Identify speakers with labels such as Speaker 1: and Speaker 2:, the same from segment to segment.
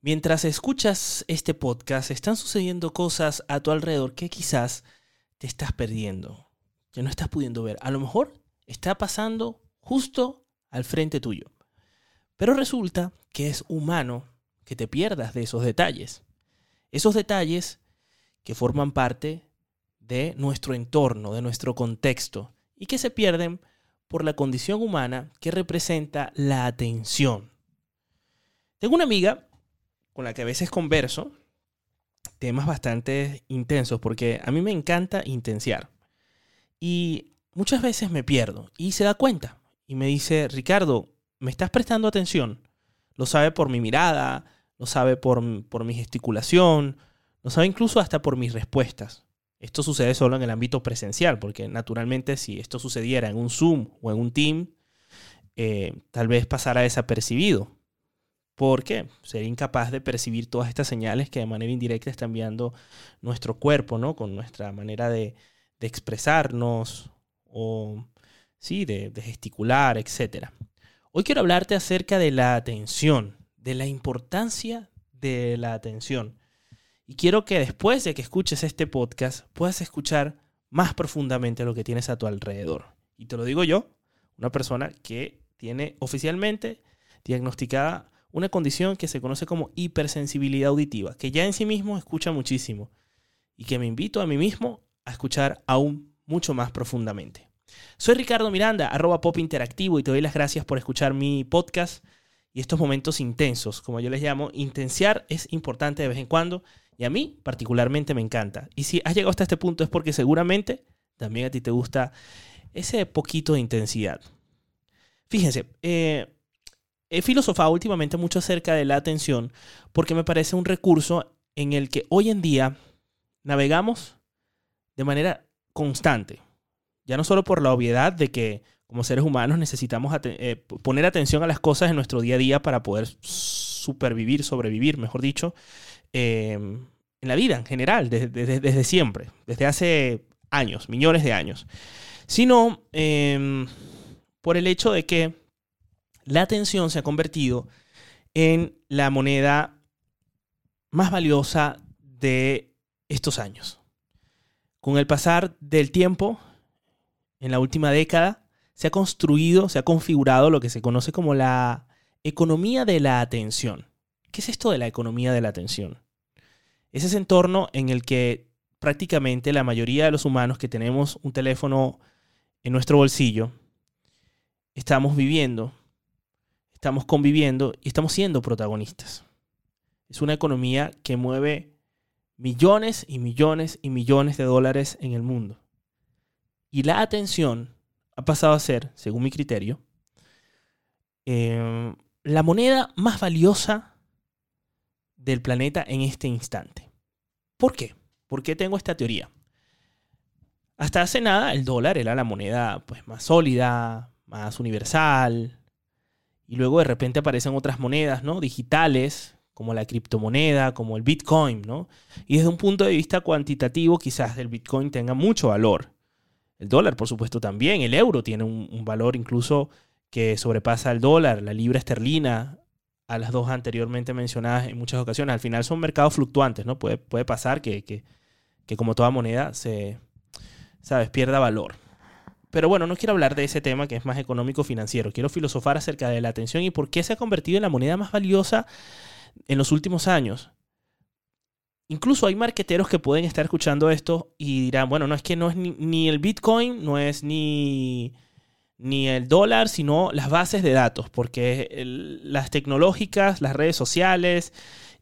Speaker 1: Mientras escuchas este podcast, están sucediendo cosas a tu alrededor que quizás te estás perdiendo, que no estás pudiendo ver. A lo mejor está pasando justo al frente tuyo. Pero resulta que es humano que te pierdas de esos detalles. Esos detalles que forman parte de nuestro entorno, de nuestro contexto, y que se pierden por la condición humana que representa la atención. Tengo una amiga con la que a veces converso temas bastante intensos, porque a mí me encanta intensiar. Y muchas veces me pierdo y se da cuenta y me dice, Ricardo, ¿me estás prestando atención? Lo sabe por mi mirada, lo sabe por, por mi gesticulación, lo sabe incluso hasta por mis respuestas. Esto sucede solo en el ámbito presencial, porque naturalmente si esto sucediera en un Zoom o en un Team, eh, tal vez pasara desapercibido porque sería incapaz de percibir todas estas señales que de manera indirecta está enviando nuestro cuerpo, ¿no? Con nuestra manera de, expresarnos o, sí, de, de gesticular, etc. Hoy quiero hablarte acerca de la atención, de la importancia de la atención. Y quiero que después de que escuches este podcast puedas escuchar más profundamente lo que tienes a tu alrededor. Y te lo digo yo, una persona que tiene oficialmente diagnosticada una condición que se conoce como hipersensibilidad auditiva, que ya en sí mismo escucha muchísimo y que me invito a mí mismo a escuchar aún mucho más profundamente. Soy Ricardo Miranda, arroba pop interactivo y te doy las gracias por escuchar mi podcast y estos momentos intensos, como yo les llamo. Intensiar es importante de vez en cuando y a mí particularmente me encanta. Y si has llegado hasta este punto es porque seguramente también a ti te gusta ese poquito de intensidad. Fíjense, eh, He filosofado últimamente mucho acerca de la atención porque me parece un recurso en el que hoy en día navegamos de manera constante. Ya no solo por la obviedad de que como seres humanos necesitamos eh, poner atención a las cosas en nuestro día a día para poder supervivir, sobrevivir, mejor dicho, em, en la vida en general, desde, desde, siempre, desde hace años, millones de años, sino em, por el hecho de que la atención se ha convertido en la moneda más valiosa de estos años. Con el pasar del tiempo, en la última década, se ha construido, se ha configurado lo que se conoce como la economía de la atención. ¿Qué es esto de la economía de la atención? Es ese entorno en el que prácticamente la mayoría de los humanos que tenemos un teléfono en nuestro bolsillo, estamos viviendo estamos conviviendo y estamos siendo protagonistas. Es una economía que mueve millones y millones y millones de dólares en el mundo. Y la atención ha pasado a ser, según mi criterio, eh, la moneda más valiosa del planeta en este instante. ¿Por qué? ¿Por qué tengo esta teoría? Hasta hace nada el dólar era la moneda pues, más sólida, más universal, y luego de repente aparecen otras monedas, ¿no? Digitales, como la criptomoneda, como el Bitcoin, ¿no? Y desde un punto de vista cuantitativo, quizás el Bitcoin tenga mucho valor. El dólar, por supuesto, también. El euro tiene un, valor incluso que sobrepasa el dólar, la libra esterlina, a las dos anteriormente mencionadas en muchas ocasiones. Al final son mercados fluctuantes, ¿no? Puede, puede pasar que, que, que como toda moneda se, ¿sabes?, pierda valor. Pero bueno, no quiero hablar de ese tema que es más económico financiero. Quiero filosofar acerca de la atención y por qué se ha convertido en la moneda más valiosa en los últimos años. Incluso hay marqueteros que pueden estar escuchando esto y dirán, bueno, no es que no es ni, el Bitcoin, no es ni, ni el dólar, sino las bases de datos, porque las tecnológicas, las redes sociales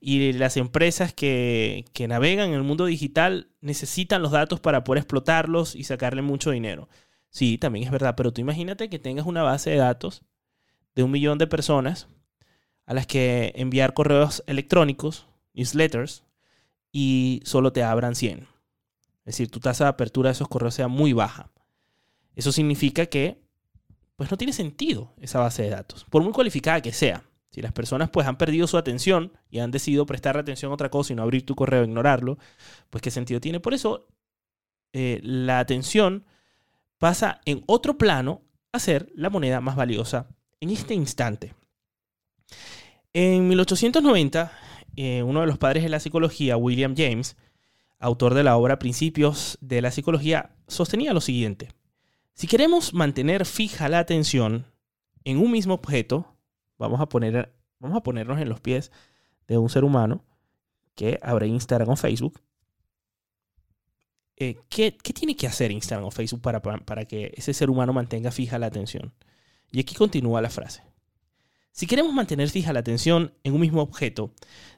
Speaker 1: y las empresas que, que navegan en el mundo digital necesitan los datos para poder explotarlos y sacarle mucho dinero. Sí, también es verdad, pero tú imagínate que tengas una base de datos de un millón de personas a las que enviar correos electrónicos, newsletters, y solo te abran 100. Es decir, tu tasa de apertura de esos correos sea muy baja. Eso significa que pues no tiene sentido esa base de datos, por muy cualificada que sea. Si las personas pues han perdido su atención y han decidido prestar atención a otra cosa y no abrir tu correo, ignorarlo, pues qué sentido tiene. Por eso eh, la atención pasa en otro plano a ser la moneda más valiosa en este instante. En 1890, eh, uno de los padres de la psicología, William James, autor de la obra Principios de la Psicología, sostenía lo siguiente. Si queremos mantener fija la atención en un mismo objeto, vamos a, poner, vamos a ponernos en los pies de un ser humano que abre Instagram o Facebook. Eh, ¿qué, tiene que hacer Instagram o Facebook para, para que ese ser humano mantenga fija la atención? Y aquí continúa la frase. Si queremos mantener fija la atención en un mismo objeto,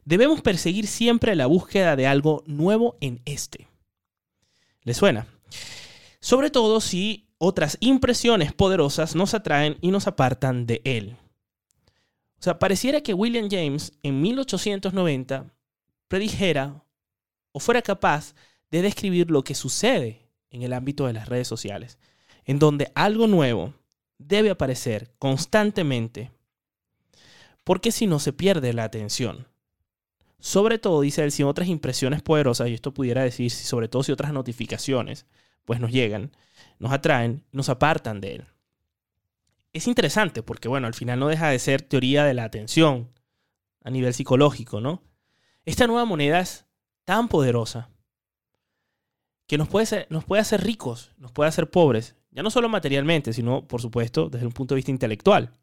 Speaker 1: debemos perseguir siempre la búsqueda de algo nuevo en este. ¿Le suena? Sobre todo si otras impresiones poderosas nos atraen y nos apartan de él. O sea, pareciera que William James en 1890 predijera o fuera capaz de describir lo que sucede en el ámbito de las redes sociales, en donde algo nuevo debe aparecer constantemente, porque si no se pierde la atención. Sobre todo, dice él, si otras impresiones poderosas, y esto pudiera decir, sobre todo si otras notificaciones, pues nos llegan, nos atraen, nos apartan de él. Es interesante porque, bueno, al final no deja de ser teoría de la atención a nivel psicológico, ¿no? Esta nueva moneda es tan poderosa que nos puede, nos puede hacer ricos, nos puede hacer pobres, ya no solo materialmente, sino, por supuesto, desde un punto de vista intelectual,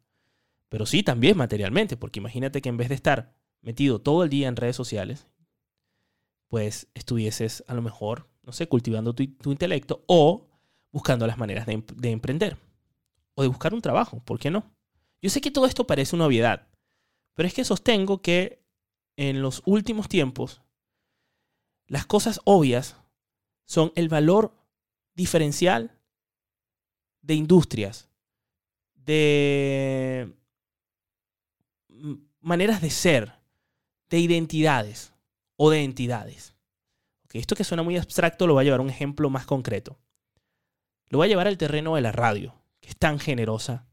Speaker 1: pero sí también materialmente, porque imagínate que en vez de estar metido todo el día en redes sociales, pues estuvieses a lo mejor, no sé, cultivando tu, intelecto o buscando las maneras de, de emprender o de buscar un trabajo, ¿por qué no? Yo sé que todo esto parece una obviedad, pero es que sostengo que en los últimos tiempos las cosas obvias son el valor diferencial de industrias, de maneras de ser, de identidades o de entidades. esto que suena muy abstracto lo voy a llevar a un ejemplo más concreto. Lo voy a llevar al terreno de la radio es tan generosa.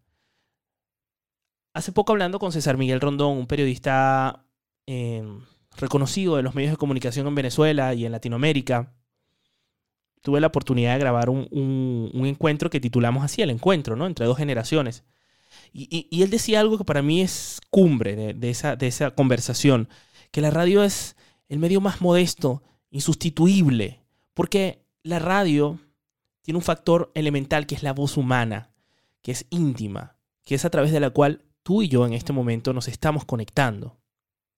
Speaker 1: Hace poco hablando con César Miguel Rondón, un periodista em, reconocido de los medios de comunicación en Venezuela y en Latinoamérica, tuve la oportunidad de grabar un, encuentro que titulamos así, el encuentro, ¿no? Entre dos generaciones. Y, él decía algo que para mí es cumbre de, esa, de esa conversación, que la radio es el medio más modesto, insustituible, porque la radio tiene un factor elemental que es la voz humana que es íntima, que es a través de la cual tú y yo en este momento nos estamos conectando.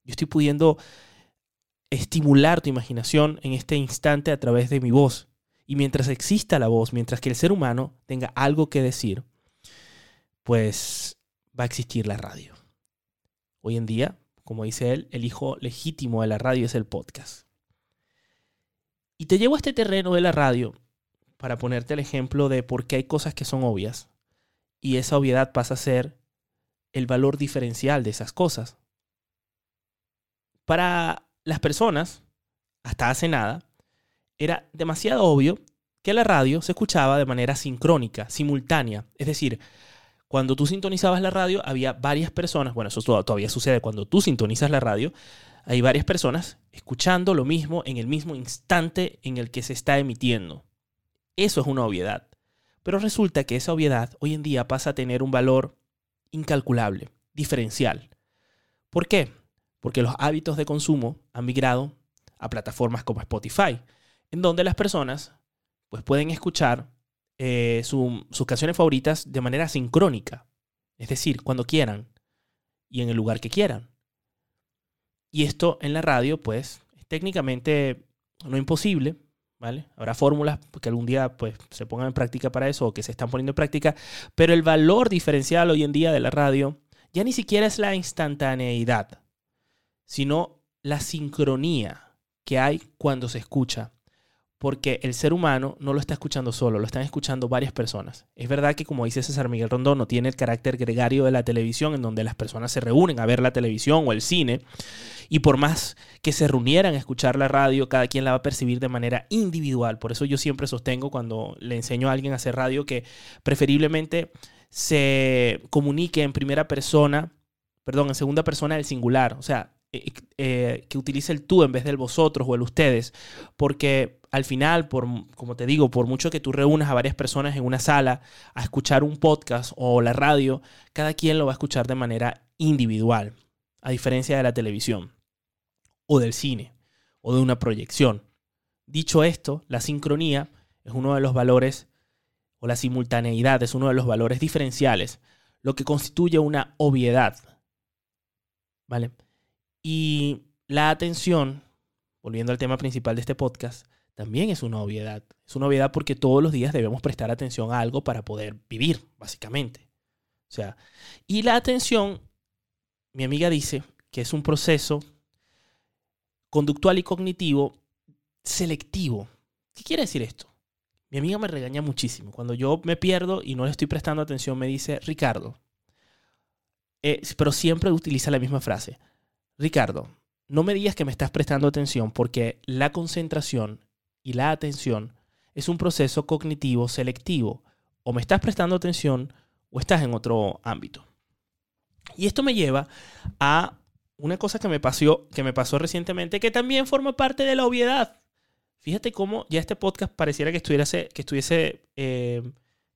Speaker 1: Yo estoy pudiendo estimular tu imaginación en este instante a través de mi voz. Y mientras exista la voz, mientras que el ser humano tenga algo que decir, pues va a existir la radio. Hoy en día, como dice él, el hijo legítimo de la radio es el podcast. Y te llevo a este terreno de la radio para ponerte el ejemplo de por qué hay cosas que son obvias y esa obviedad pasa a ser el valor diferencial de esas cosas. Para las personas, hasta hace nada, era demasiado obvio que la radio se escuchaba de manera sincrónica, simultánea. Es decir, cuando tú sintonizabas la radio, había varias personas, bueno, eso todavía sucede cuando tú sintonizas la radio, hay varias personas escuchando lo mismo en el mismo instante en el que se está emitiendo. Eso es una obviedad. Pero resulta que esa obviedad hoy en día pasa a tener un valor incalculable, diferencial. ¿Por qué? Porque los hábitos de consumo han migrado a plataformas como Spotify, en donde las personas pues, pueden escuchar eh, sus canciones favoritas de manera sincrónica, es decir, cuando quieran y en el lugar que quieran. Y esto en la radio, pues, es técnicamente no imposible, Habrá fórmulas que algún día pues, se pongan en práctica para eso o que se están poniendo en práctica, pero el valor diferencial hoy en día de la radio ya ni siquiera es la instantaneidad, sino la sincronía que hay cuando se escucha porque el ser humano no lo está escuchando solo, lo están escuchando varias personas. Es verdad que, como dice César Miguel Rondón, no tiene el carácter gregario de la televisión, en donde las personas se reúnen a ver la televisión o el cine, y por más que se reunieran a escuchar la radio, cada quien la va a percibir de manera individual. Por eso yo siempre sostengo cuando le enseño a alguien a hacer radio que preferiblemente se comunique en primera persona, perdón, en segunda persona del singular. O sea, eh, eh, que utilice el tú en vez del vosotros o el ustedes, porque al final, por, como te digo, por mucho que tú reúnas a varias personas en una sala a escuchar un podcast o la radio, cada quien lo va a escuchar de manera individual, a diferencia de la televisión. o del cine o de una proyección. Dicho esto, la sincronía es uno de los valores, o la simultaneidad es uno de los valores diferenciales, lo que constituye una obviedad. ¿Vale? Y la atención, volviendo al tema principal de este podcast, también es una obviedad. Es una obviedad porque todos los días debemos prestar atención a algo para poder vivir, básicamente. O sea, y la atención, mi amiga dice que es un proceso conductual y cognitivo selectivo. ¿Qué quiere decir esto? Mi amiga me regaña muchísimo. Cuando yo me pierdo y no le estoy prestando atención, me dice, Ricardo, eh, pero siempre utiliza la misma frase. Ricardo, no me digas que me estás prestando atención porque la concentración y la atención es un proceso cognitivo selectivo. O me estás prestando atención o estás en otro ámbito. Y esto me lleva a una cosa que me pasó, que me pasó recientemente, que también forma parte de la obviedad. Fíjate cómo ya este podcast pareciera que estuviese, eh,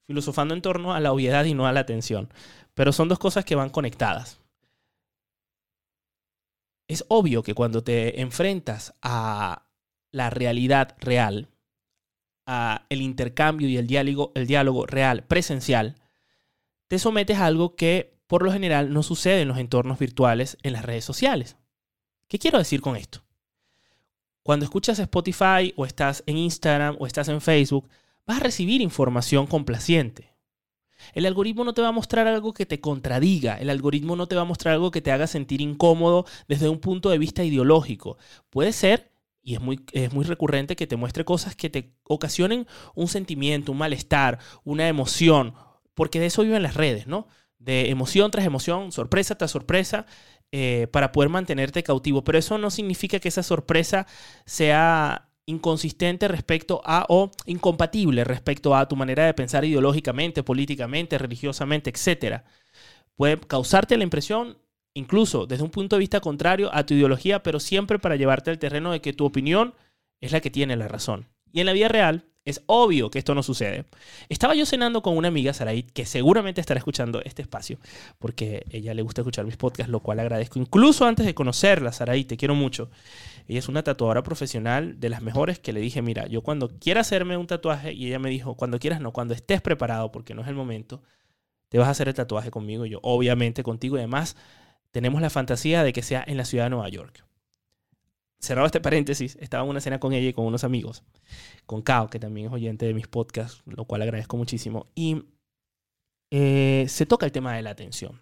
Speaker 1: filosofando en torno a la obviedad y no a la atención. Pero son dos cosas que van conectadas. Es obvio que cuando te enfrentas a la realidad real, a el intercambio y el diálogo, el diálogo real, presencial, te sometes a algo que por lo general no sucede en los entornos virtuales en las redes sociales. ¿Qué quiero decir con esto? Cuando escuchas Spotify o estás en Instagram o estás en Facebook, vas a recibir información complaciente. El algoritmo no te va a mostrar algo que te contradiga, el algoritmo no te va a mostrar algo que te haga sentir incómodo desde un punto de vista ideológico. Puede ser, y es muy, es muy recurrente, que te muestre cosas que te ocasionen un sentimiento, un malestar, una emoción, porque de eso viven las redes, ¿no? de emoción tras emoción, sorpresa tras sorpresa, eh, para poder mantenerte cautivo. Pero eso no significa que esa sorpresa sea inconsistente respecto a o incompatible respecto a tu manera de pensar ideológicamente, políticamente, religiosamente, etc. Puede causarte la impresión, incluso desde un punto de vista contrario a tu ideología, pero siempre para llevarte al terreno de que tu opinión es la que tiene la razón. Y en la vida real, es obvio que esto no sucede. Estaba yo cenando con una amiga, Saraí, que seguramente estará escuchando este espacio, porque ella le gusta escuchar mis podcasts, lo cual agradezco. Incluso antes de conocerla, Saraí, te quiero mucho. Ella es una tatuadora profesional de las mejores que le dije, mira, yo cuando quiera hacerme un tatuaje, y ella me dijo, cuando quieras no, cuando estés preparado, porque no es el momento, te vas a hacer el tatuaje conmigo. Y yo, obviamente, contigo. Y además, tenemos la fantasía de que sea en la ciudad de Nueva York cerrado este paréntesis, estaba en una cena con ella y con unos amigos, con Kao, que también es oyente de mis podcasts, lo cual agradezco muchísimo, y eh, se toca el tema de la atención.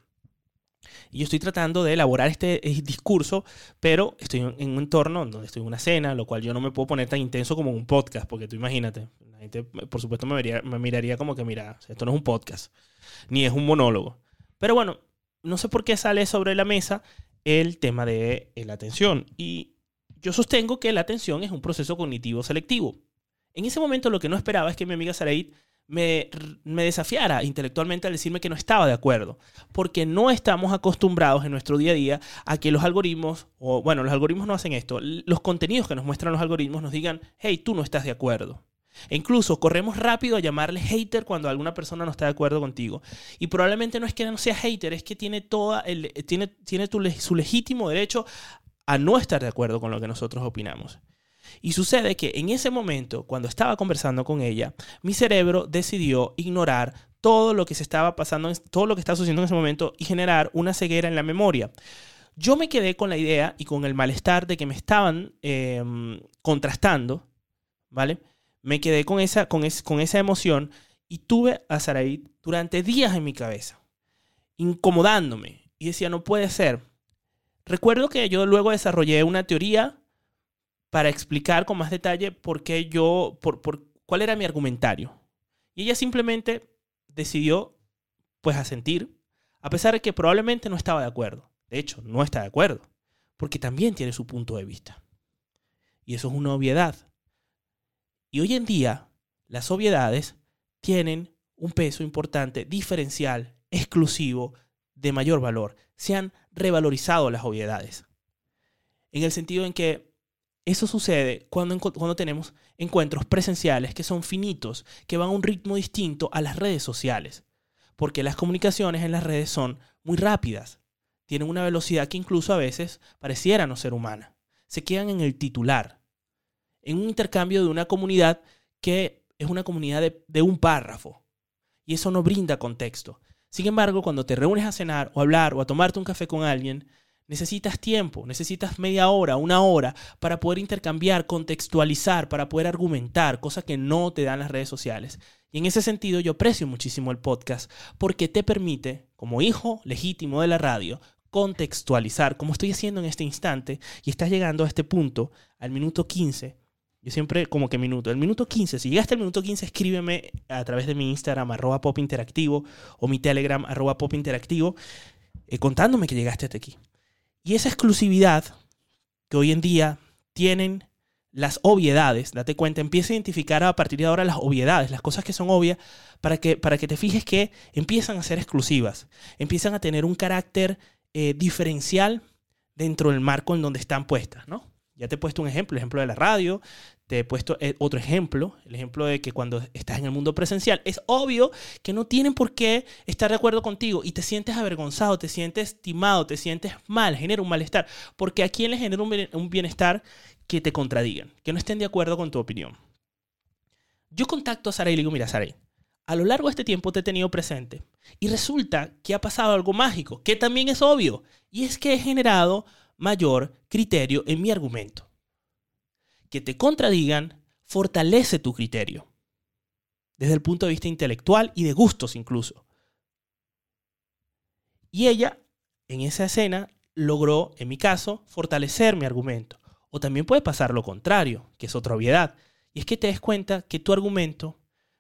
Speaker 1: Y yo estoy tratando de elaborar este eh, discurso, pero estoy en un entorno donde estoy en una cena, lo cual yo no me puedo poner tan intenso como un podcast, porque tú imagínate, la gente por supuesto me, me miraría como que, mira, esto no es un podcast, ni es un monólogo. Pero bueno, no sé por qué sale sobre la mesa el tema de la atención. Y yo sostengo que la atención es un proceso cognitivo selectivo. En ese momento lo que no esperaba es que mi amiga Saraid me, me, desafiara intelectualmente al decirme que no estaba de acuerdo, porque no estamos acostumbrados en nuestro día a día a que los algoritmos, o bueno, los algoritmos no hacen esto, los contenidos que nos muestran los algoritmos nos digan, hey, tú no estás de acuerdo. E incluso corremos rápido a llamarle hater cuando alguna persona no está de acuerdo contigo. Y probablemente no es que no sea hater, es que tiene, toda el, tiene, tiene su legítimo derecho a no estar de acuerdo con lo que nosotros opinamos. Y sucede que en ese momento, cuando estaba conversando con ella, mi cerebro decidió ignorar todo lo que se estaba pasando, todo lo que estaba sucediendo en ese momento y generar una ceguera en la memoria. Yo me quedé con la idea y con el malestar de que me estaban em, contrastando, ¿vale? Me quedé con esa, con, con esa emoción y tuve a Saraí durante días en mi cabeza, incomodándome. Y decía, no puede ser. Recuerdo que yo luego desarrollé una teoría para explicar con más detalle por qué yo, por, cuál era mi argumentario. Y ella simplemente decidió, pues, asentir, a pesar de que probablemente no estaba de acuerdo. De hecho, no está de acuerdo, porque también tiene su punto de vista. Y eso es una obviedad. Y hoy en día, las obviedades tienen un peso importante, diferencial, exclusivo, de mayor valor. Se han revalorizado las obviedades. En el sentido en que eso sucede cuando, cuando tenemos encuentros presenciales que son finitos, que van a un ritmo distinto a las redes sociales. Porque las comunicaciones en las redes son muy rápidas. Tienen una velocidad que incluso a veces pareciera no ser humana. se quedan en el titular, en un intercambio de una comunidad que es una comunidad de, de un párrafo. Y eso no brinda contexto. Sin embargo, cuando te reúnes a cenar o a hablar o a tomarte un café con alguien, necesitas tiempo, necesitas media hora, una hora para poder intercambiar, contextualizar, para poder argumentar, cosas que no te dan las redes sociales. Y en ese sentido yo aprecio muchísimo el podcast porque te permite, como hijo legítimo de la radio, contextualizar, como estoy haciendo en este instante, y estás llegando a este punto, al minuto 15. Yo siempre como que minuto. El minuto 15, si llegaste al minuto 15, escríbeme a través de mi Instagram, arroba pop interactivo, o mi Telegram, arroba pop interactivo, eh, contándome que llegaste hasta aquí. Y esa exclusividad que hoy en día tienen las obviedades, date cuenta, empieza a identificar a partir de ahora las obviedades, las cosas que son obvias, para que, para que te fijes que empiezan a ser exclusivas, empiezan a tener un carácter eh, diferencial dentro del marco en donde están puestas, ¿no? Ya te he puesto un ejemplo, el ejemplo de la radio, te he puesto eh, otro ejemplo, el ejemplo de que cuando estás en el mundo presencial, es obvio que no tienen por qué estar de acuerdo contigo y te sientes avergonzado, te sientes estimado, te sientes mal, genera un malestar, porque a quién le genera un bienestar que te contradigan, que no estén de acuerdo con tu opinión. Yo contacto a Sara y le digo, mira, Sara, a lo largo de este tiempo te he tenido presente y resulta que ha pasado algo mágico, que también es obvio, y es que he generado mayor criterio en mi argumento. Que te contradigan fortalece tu criterio, desde el punto de vista intelectual y de gustos incluso. Y ella, en esa escena, logró, en mi caso, fortalecer mi argumento. O también puede pasar lo contrario, que es otra obviedad, y es que te des cuenta que tu argumento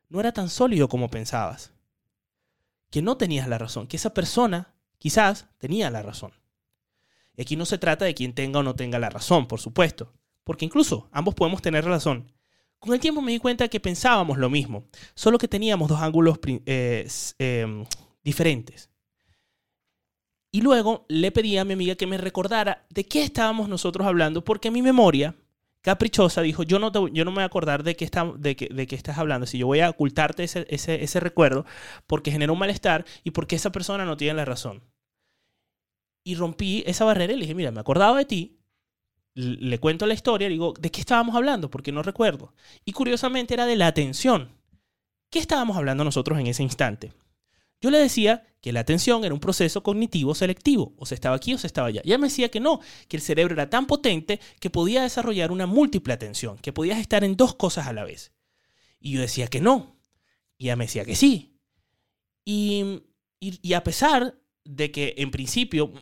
Speaker 1: no era tan sólido como pensabas, que no tenías la razón, que esa persona quizás tenía la razón. Y aquí no se trata de quien tenga o no tenga la razón, por supuesto, porque incluso ambos podemos tener razón. Con el tiempo me di cuenta que pensábamos lo mismo, solo que teníamos dos ángulos eh, em, diferentes. Y luego le pedí a mi amiga que me recordara de qué estábamos nosotros hablando, porque mi memoria caprichosa dijo, yo no, yo no me voy a acordar de qué, está, de, de qué estás hablando, si yo voy a ocultarte ese, ese, ese recuerdo porque genera un malestar y porque esa persona no tiene la razón. Y rompí esa barrera y le dije, mira, me acordaba de ti, le cuento la historia, digo, ¿de qué estábamos hablando? Porque no recuerdo. Y curiosamente era de la atención. ¿Qué estábamos hablando nosotros en ese instante? Yo le decía que la atención era un proceso cognitivo selectivo, o se estaba aquí o se estaba allá. Ella me decía que no, que el cerebro era tan potente que podía desarrollar una múltiple atención, que podías estar en dos cosas a la vez. Y yo decía que no, y ella me decía que sí. Y, y a pesar de que en principio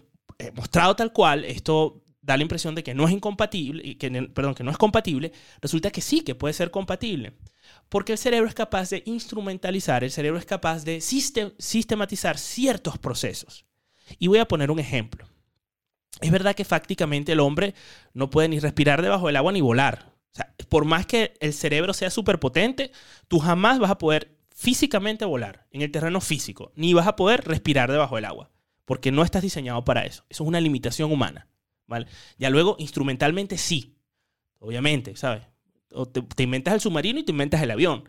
Speaker 1: mostrado tal cual, esto da la impresión de que no es incompatible, que, perdón, que no es compatible, resulta que sí, que puede ser compatible. Porque el cerebro es capaz de instrumentalizar, el cerebro es capaz de sistematizar ciertos procesos. Y voy a poner un ejemplo. Es verdad que fácticamente el hombre no puede ni respirar debajo del agua ni volar. O sea, por más que el cerebro sea súper potente, tú jamás vas a poder físicamente volar en el terreno físico, ni vas a poder respirar debajo del agua porque no estás diseñado para eso. Eso es una limitación humana. ¿Vale? Ya luego, instrumentalmente sí, obviamente, ¿sabes? Te, inventas el submarino y te inventas el avión.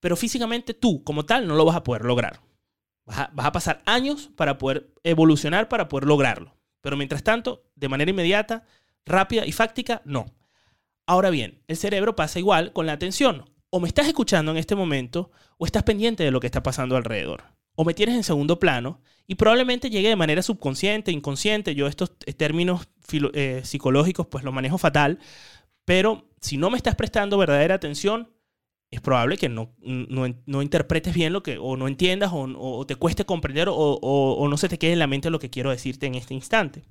Speaker 1: Pero físicamente tú, como tal, no lo vas a poder lograr. Vas a, vas a pasar años para poder evolucionar, para poder lograrlo. Pero mientras tanto, de manera inmediata, rápida y fáctica, no. Ahora bien, el cerebro pasa igual con la atención. O me estás escuchando en este momento o estás pendiente de lo que está pasando alrededor o me tienes en segundo plano y probablemente llegue de manera subconsciente, inconsciente. Yo estos términos eh, psicológicos pues los manejo fatal, pero si no me estás prestando verdadera atención, es probable que no, no, interpretes bien lo que, o no entiendas, o, te cueste comprender, o, o, no se te quede en la mente lo que quiero decirte en este instante.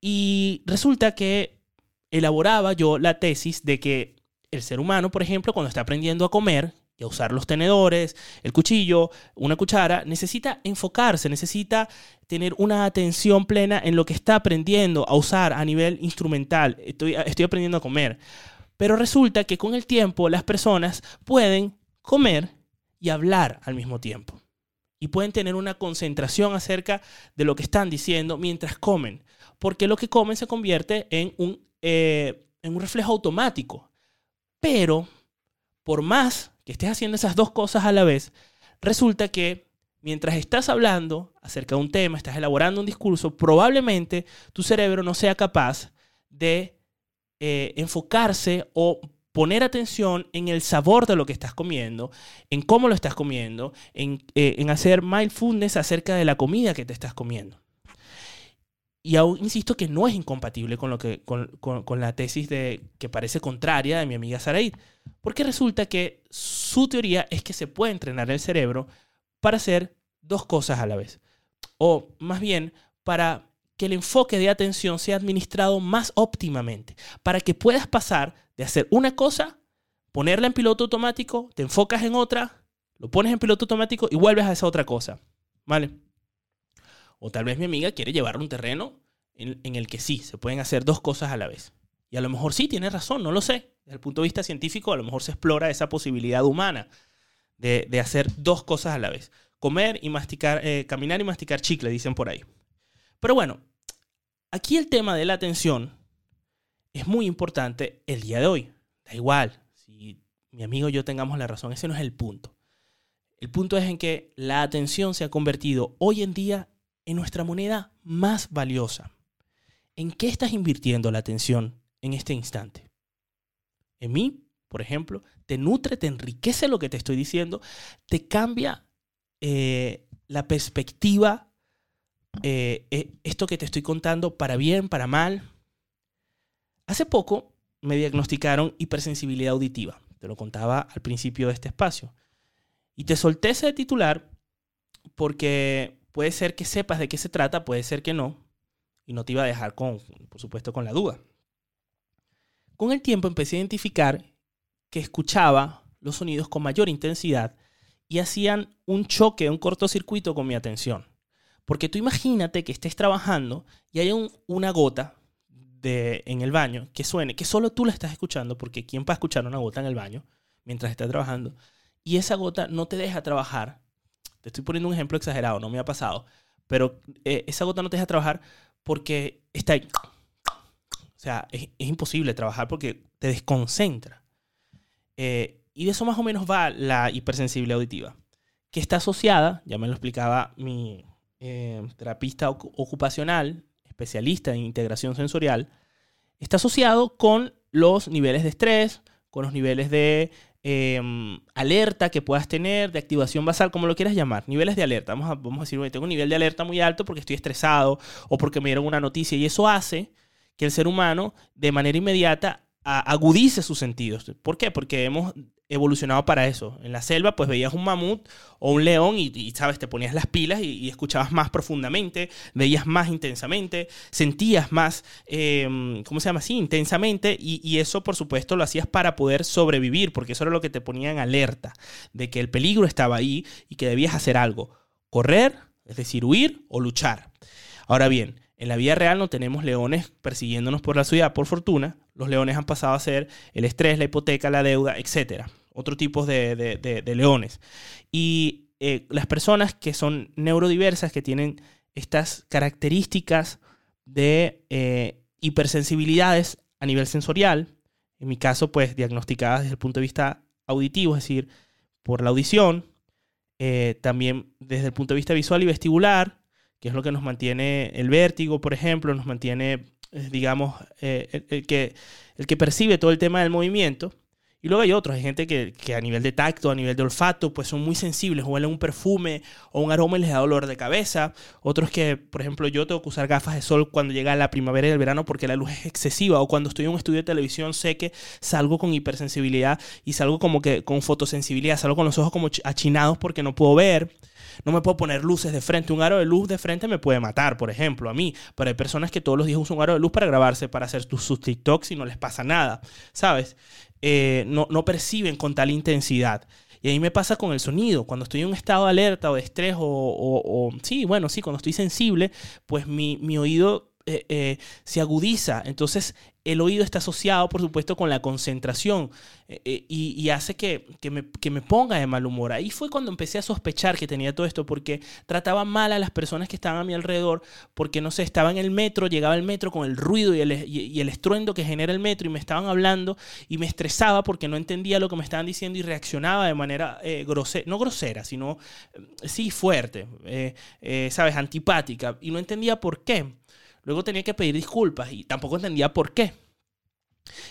Speaker 1: Y resulta que elaboraba yo la tesis de que el ser humano, por ejemplo, cuando está aprendiendo a comer, y a usar los tenedores, el cuchillo, una cuchara, necesita enfocarse, necesita tener una atención plena en lo que está aprendiendo a usar a nivel instrumental. Estoy, estoy aprendiendo a comer. Pero resulta que con el tiempo las personas pueden comer y hablar al mismo tiempo. Y pueden tener una concentración acerca de lo que están diciendo mientras comen. Porque lo que comen se convierte en un, eh, en un reflejo automático. Pero por más que estés haciendo esas dos cosas a la vez, resulta que mientras estás hablando acerca de un tema, estás elaborando un discurso, probablemente tu cerebro no sea capaz de eh, enfocarse o poner atención en el sabor de lo que estás comiendo, en cómo lo estás comiendo, en, eh, en hacer mindfulness acerca de la comida que te estás comiendo. Y aún insisto que no es incompatible con, lo que, con, con, la tesis de, que parece contraria de mi amiga Saraid, porque resulta que su teoría es que se puede entrenar el cerebro para hacer dos cosas a la vez. O más bien, para que el enfoque de atención sea administrado más óptimamente, para que puedas pasar de hacer una cosa, ponerla en piloto automático, te enfocas en otra, lo pones en piloto automático y vuelves a esa otra cosa. ¿Vale? O tal vez mi amiga quiere llevar un terreno en, el que sí, se pueden hacer dos cosas a la vez. Y a lo mejor sí, tiene razón, no lo sé. Desde el punto de vista científico, a lo mejor se explora esa posibilidad humana de, hacer dos cosas a la vez. Comer y masticar, eh, caminar y masticar chicle, dicen por ahí. Pero bueno, aquí el tema de la atención es muy importante el día de hoy. Da igual si mi amigo y yo tengamos la razón, ese no es el punto. El punto es en que la atención se ha convertido hoy en día en nuestra moneda más valiosa. ¿En qué estás invirtiendo la atención en este instante? En mí, por ejemplo, te nutre, te enriquece lo que te estoy diciendo, te cambia eh, la perspectiva, eh, eh, esto que te estoy contando, para bien, para mal. Hace poco me diagnosticaron hipersensibilidad auditiva, te lo contaba al principio de este espacio. Y te solté ese titular porque puede ser que sepas de qué se trata, puede ser que no, y no te iba a dejar con, por supuesto, con la duda. Con el tiempo empecé a identificar que escuchaba los sonidos con mayor intensidad y hacían un choque, un cortocircuito con mi atención. Porque tú imagínate que estés trabajando y hay una gota de, en el baño que suene, que solo tú la estás escuchando, porque ¿quién va a escuchar una gota en el baño mientras está trabajando? Y esa gota no te deja trabajar te estoy poniendo un ejemplo exagerado, no me ha pasado. Pero eh, esa gota no te deja trabajar porque está ahí. O sea, es, imposible trabajar porque te desconcentra. Eh, y de eso más o menos va la hipersensibilidad auditiva, que está asociada, ya me lo explicaba mi eh, terapista ocupacional, especialista en integración sensorial, está asociado con los niveles de estrés, con los niveles de Em, alerta que puedas tener, de activación basal, como lo quieras llamar, niveles de alerta. Vamos a, vamos a decir, tengo un nivel de alerta muy alto porque estoy estresado o porque me dieron una noticia y eso hace que el ser humano de manera inmediata agudice sus sentidos. ¿Por qué? Porque hemos evolucionado para eso. En la selva, pues veías un mamut o un león y, sabes, te ponías las pilas y, escuchabas más profundamente, veías más intensamente, sentías más, em, ¿cómo se llama así? Intensamente y, y, eso, por supuesto, lo hacías para poder sobrevivir, porque eso era lo que te ponía en alerta, de que el peligro estaba ahí y que debías hacer algo. Correr, es decir, huir o luchar. Ahora bien, en la vida real no tenemos leones persiguiéndonos por la ciudad, por fortuna. Los leones han pasado a ser el estrés, la hipoteca, la deuda, etc otro tipo de, leones. Y eh, las personas que son neurodiversas, que tienen estas características de eh, hipersensibilidades a nivel sensorial, en mi caso, pues diagnosticadas desde el punto de vista auditivo, es decir, por la audición, eh, también desde el punto de vista visual y vestibular, que es lo que nos mantiene el vértigo, por ejemplo, nos mantiene, digamos, el, que, el que percibe todo el tema del movimiento, y luego hay otros, hay gente que, a nivel de tacto, a nivel de olfato, pues son muy sensibles, huelen un perfume o un aroma y les da dolor de cabeza. Otros que, por ejemplo, yo tengo que usar gafas de sol cuando llega la primavera y el verano porque la luz es excesiva. O cuando estoy en un estudio de televisión sé que salgo con hipersensibilidad y salgo como que con fotosensibilidad, salgo con los ojos como achinados porque no puedo ver. No me puedo poner luces de frente. Un aro de luz de frente me puede matar, por ejemplo, a mí. Pero hay personas que todos los días usan un aro de luz para grabarse, para hacer sus TikToks y no les pasa nada, ¿sabes? Eh, no, perciben con tal intensidad. Y ahí me pasa con el sonido. Cuando estoy en un estado de alerta o de estrés o, sí, bueno, sí, cuando estoy sensible, pues mi, mi oído eh, eh, se agudiza. Entonces el oído está asociado, por supuesto, con la concentración eh, y, hace que, me, ponga de mal humor. Ahí fue cuando empecé a sospechar que tenía todo esto, porque trataba mal a las personas que estaban a mi alrededor, porque no sé, estaba en el metro, llegaba el metro con el ruido y el, estruendo que genera el metro y me estaban hablando y me estresaba porque no entendía lo que me estaban diciendo y reaccionaba de manera grosera, no grosera, sino sí fuerte, ¿sabes? Antipática y no entendía por qué. Luego tenía que pedir disculpas y tampoco entendía por qué.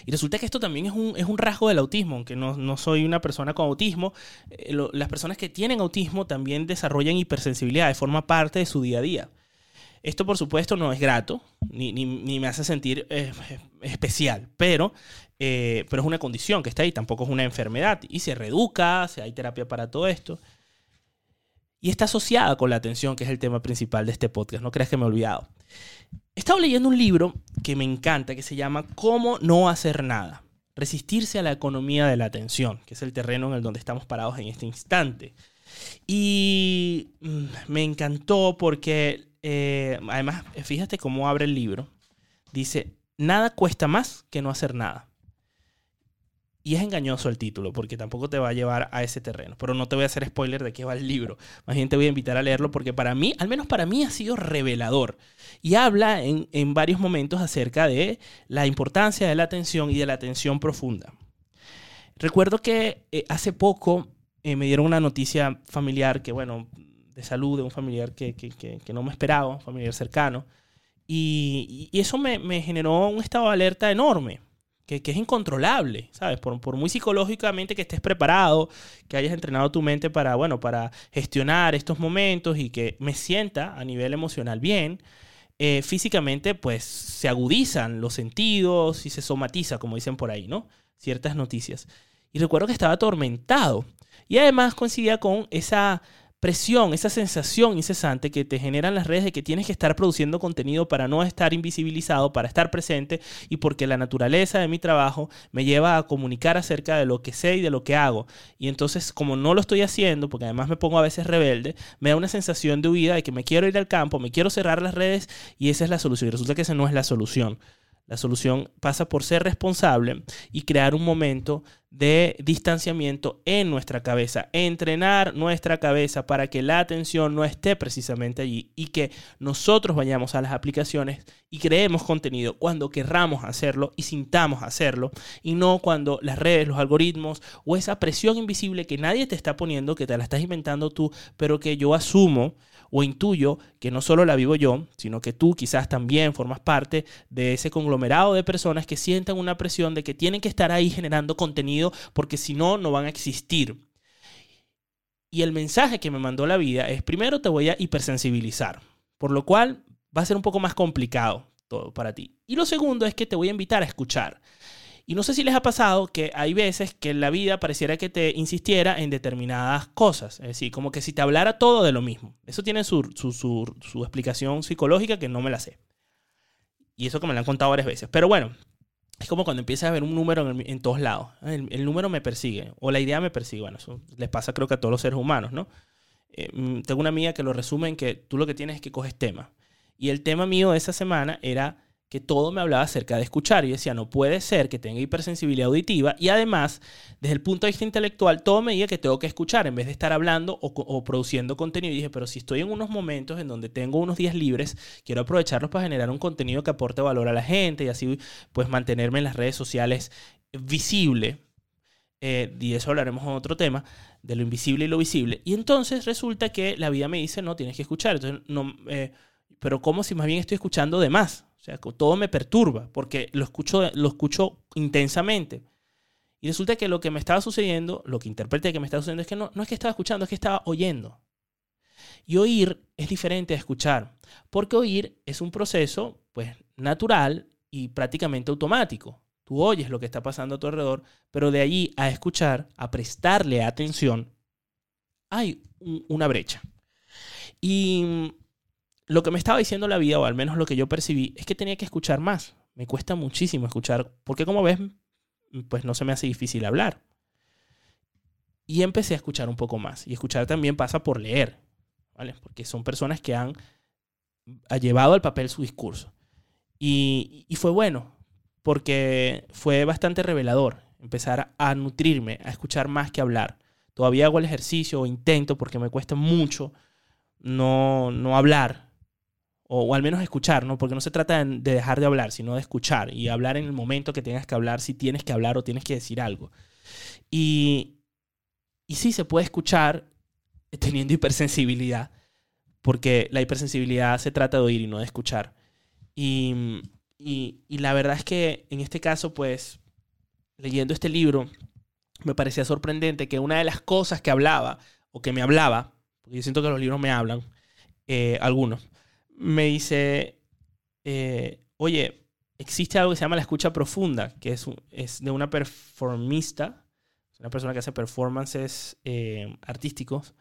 Speaker 1: Y resulta que esto también es un, es un rasgo del autismo, aunque no, no soy una persona con autismo. eh, las personas que tienen autismo también desarrollan hipersensibilidad, forma parte de su día a día. Esto, por supuesto, no es grato, ni, ni- ni me hace sentir eh, especial, pero, eh, pero es una condición que está ahí, tampoco es una enfermedad. Y se reeduca, se, hay terapia para todo esto. Y está asociada con la atención, que es el tema principal de este podcast. No creas que me he olvidado. He estado leyendo un libro que me encanta, que se llama Cómo no hacer nada. Resistirse a la economía de la atención, que es el terreno en el donde estamos parados en este instante. Y mm, me encantó porque, eh, además, fíjate cómo abre el libro. Dice, nada cuesta más que no hacer nada. Y es engañoso el título, porque tampoco te va a llevar a ese terreno. Pero no te voy a hacer spoiler de qué va el libro. Más bien te voy a invitar a leerlo porque para mí, al menos para mí, ha sido revelador. Y habla en, en varios momentos acerca de la importancia de la atención y de la atención profunda. Recuerdo que eh, hace poco eh, me dieron una noticia familiar que, bueno, de salud de un familiar que, que- que- no me esperaba, un familiar cercano. Y, y eso me, me generó un estado de alerta enorme, que, es incontrolable, ¿sabes? Por, por muy psicológicamente que estés preparado, que hayas entrenado tu mente para, bueno, para gestionar estos momentos y que me sienta a nivel emocional bien, eh, físicamente pues se agudizan los sentidos y se somatiza, como dicen por ahí, ¿no? Ciertas noticias. Y recuerdo que estaba atormentado. Y además coincidía con esa presión, esa sensación incesante que te generan las redes de que tienes que estar produciendo contenido para no estar invisibilizado, para estar presente y porque la naturaleza de mi trabajo me lleva a comunicar acerca de lo que sé y de lo que hago. Y entonces, como no lo estoy haciendo, porque además me pongo a veces rebelde, me da una sensación de huida de que me quiero ir al campo, me quiero cerrar las redes y esa es la solución. Y resulta que esa no es la solución. La solución pasa por ser responsable y crear un momento de distanciamiento en nuestra cabeza, entrenar nuestra cabeza para que la atención no esté precisamente allí y que nosotros vayamos a las aplicaciones y creemos contenido cuando querramos hacerlo y sintamos hacerlo y no cuando las redes, los algoritmos o esa presión invisible que nadie te está poniendo, que te la estás inventando tú, pero que yo asumo o intuyo que no solo la vivo yo, sino que tú quizás también formas parte de ese conglomerado de personas que sientan una presión de que tienen que estar ahí generando contenido porque si no, no van a existir. Y el mensaje que me mandó la vida es, primero te voy a hipersensibilizar, por lo cual va a ser un poco más complicado todo para ti. Y lo segundo es que te voy a invitar a escuchar. Y no sé si les ha pasado que hay veces que la vida pareciera que te insistiera en determinadas cosas. Es decir, como que si te hablara todo de lo mismo. Eso tiene su, su, su, explicación psicológica que no me la sé. Y eso que me lo han contado varias veces. Pero bueno, es como cuando empiezas a ver un número en, en todos lados. El, el número me persigue. O la idea me persigue. Bueno, eso les pasa creo que a todos los seres humanos, ¿no? Eh, mm, tengo una amiga que lo resume en que tú lo que tienes es que coges tema. Y el tema mío de esa semana era que todo me hablaba acerca de escuchar. Y decía, no puede ser que tenga hipersensibilidad auditiva. Y además, desde el punto de vista intelectual, todo me diga que tengo que escuchar en vez de estar hablando o, produciendo contenido. Y dije, pero si estoy en unos momentos en donde tengo unos días libres, quiero aprovecharlos para generar un contenido que aporte valor a la gente y así pues mantenerme en las redes sociales visible. Eh, y eso hablaremos en otro tema, de lo invisible y lo visible. Y entonces resulta que la vida me dice, no, tienes que escuchar. Entonces, no, eh, pero como si más bien estoy escuchando de más. O sea, todo me perturba porque lo escucho, lo escucho intensamente. Y resulta que lo que me estaba sucediendo, lo que interpreté que me estaba sucediendo es que no, no es que estaba escuchando, es que estaba oyendo. Y oír es diferente a escuchar, porque oír es un proceso pues natural y prácticamente automático. Tú oyes lo que está pasando a tu alrededor, pero de allí a escuchar, a prestarle atención, hay un- una brecha. Y lo que me estaba diciendo la vida, o al menos lo que yo percibí, es que tenía que escuchar más. Me cuesta muchísimo escuchar, porque como ves, pues no se me hace difícil hablar. Y empecé a escuchar un poco más. Y escuchar también pasa por leer, ¿vale? Porque son personas que han ha llevado al papel su discurso. Y, y fue bueno, porque fue bastante revelador empezar a nutrirme, a escuchar más que hablar. Todavía hago el ejercicio o intento, porque me cuesta mucho no, no hablar, o, al menos escuchar, ¿no? Porque no se trata de, de dejar de hablar, sino de escuchar y hablar en el momento que tengas que hablar, si tienes que hablar o tienes que decir algo. Y, y sí se puede escuchar teniendo hipersensibilidad, porque la hipersensibilidad se trata de oír y no de escuchar. Y, y, la verdad es que en este caso, pues, leyendo este libro, me parecía sorprendente que una de las cosas que hablaba, o que me hablaba, porque yo siento que los libros me hablan, eh, algunos, me dice, eh, oye, existe algo que se llama la escucha profunda, que es, es de una performista, una persona que hace performances eh, artísticos,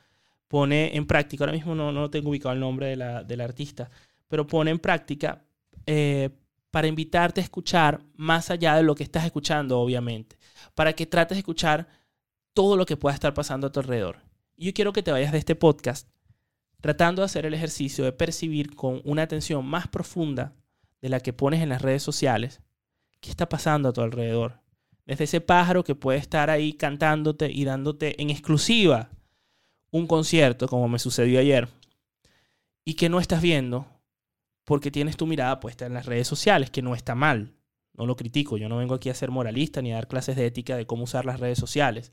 Speaker 1: pone en práctica, ahora mismo no, no tengo ubicado el nombre de la, del artista, pero pone en práctica eh, para invitarte a escuchar más allá de lo que estás escuchando, obviamente, para que trates de escuchar todo lo que pueda estar pasando a tu alrededor. Yo quiero que te vayas de este podcast tratando de hacer el ejercicio de percibir con una atención más profunda de la que pones en las redes sociales, qué está pasando a tu alrededor. Desde ese pájaro que puede estar ahí cantándote y dándote en exclusiva un concierto, como me sucedió ayer, y que no estás viendo porque tienes tu mirada puesta en las redes sociales, que no está mal. No lo critico, yo no vengo aquí a ser moralista ni a dar clases de ética de cómo usar las redes sociales.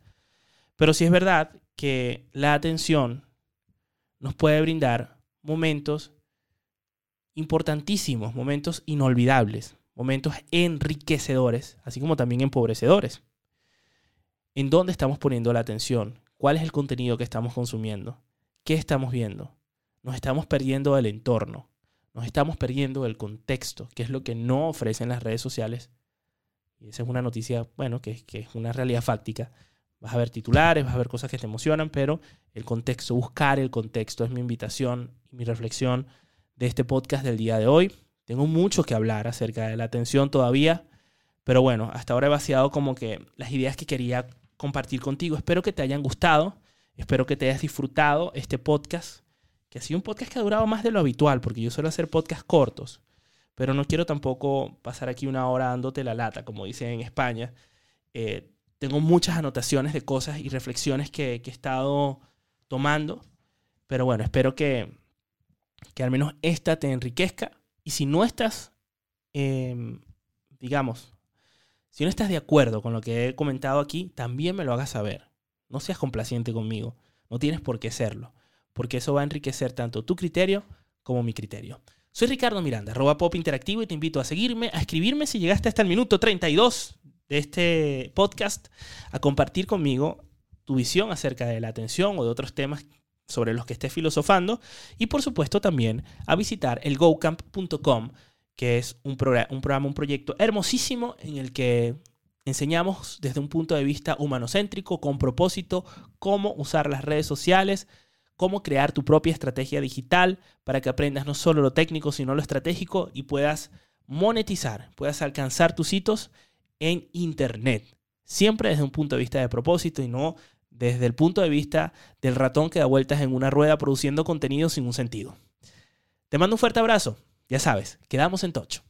Speaker 1: Pero sí es verdad que la atención nos puede brindar momentos importantísimos, momentos inolvidables, momentos enriquecedores, así como también empobrecedores. ¿En dónde estamos poniendo la atención? ¿Cuál es el contenido que estamos consumiendo? ¿Qué estamos viendo? Nos estamos perdiendo del entorno, nos estamos perdiendo del contexto, que es lo que no ofrecen las redes sociales. Y esa es una noticia, bueno, que, que es una realidad fáctica. Vas a ver titulares, vas a ver cosas que te emocionan, pero el contexto, buscar el contexto es mi invitación y mi reflexión de este podcast del día de hoy. Tengo mucho que hablar acerca de la atención todavía, pero bueno, hasta ahora he vaciado como que las ideas que quería compartir contigo. Espero que te hayan gustado, espero que te hayas disfrutado este podcast, que ha sido un podcast que ha durado más de lo habitual, porque yo suelo hacer podcasts cortos, pero no quiero tampoco pasar aquí una hora dándote la lata, como dicen en España. Eh, tengo muchas anotaciones de cosas y reflexiones que, he estado tomando, pero bueno, espero que, que al menos esta te enriquezca. Y si no estás, em, digamos, si no estás de acuerdo con lo que he comentado aquí, también me lo hagas saber. No seas complaciente conmigo. No tienes por qué serlo. Porque eso va a enriquecer tanto tu criterio como mi criterio. Soy Ricardo Miranda, arroba pop interactivo y te invito a seguirme, a escribirme si llegaste hasta el minuto 32 de este podcast, a compartir conmigo tu visión acerca de la atención o de otros temas sobre los que estés filosofando y por supuesto también a visitar el gocamp.com que es un, un programa, un proyecto hermosísimo en el que enseñamos desde un punto de vista humanocéntrico, con propósito, cómo usar las redes sociales, cómo crear tu propia estrategia digital para que aprendas no solo lo técnico, sino lo estratégico y puedas monetizar, puedas alcanzar tus hitos en Internet. Siempre desde un punto de vista de propósito y no desde el punto de vista del ratón que da vueltas en una rueda produciendo contenido sin un sentido. Te mando un fuerte abrazo. Ya sabes, quedamos en tocho.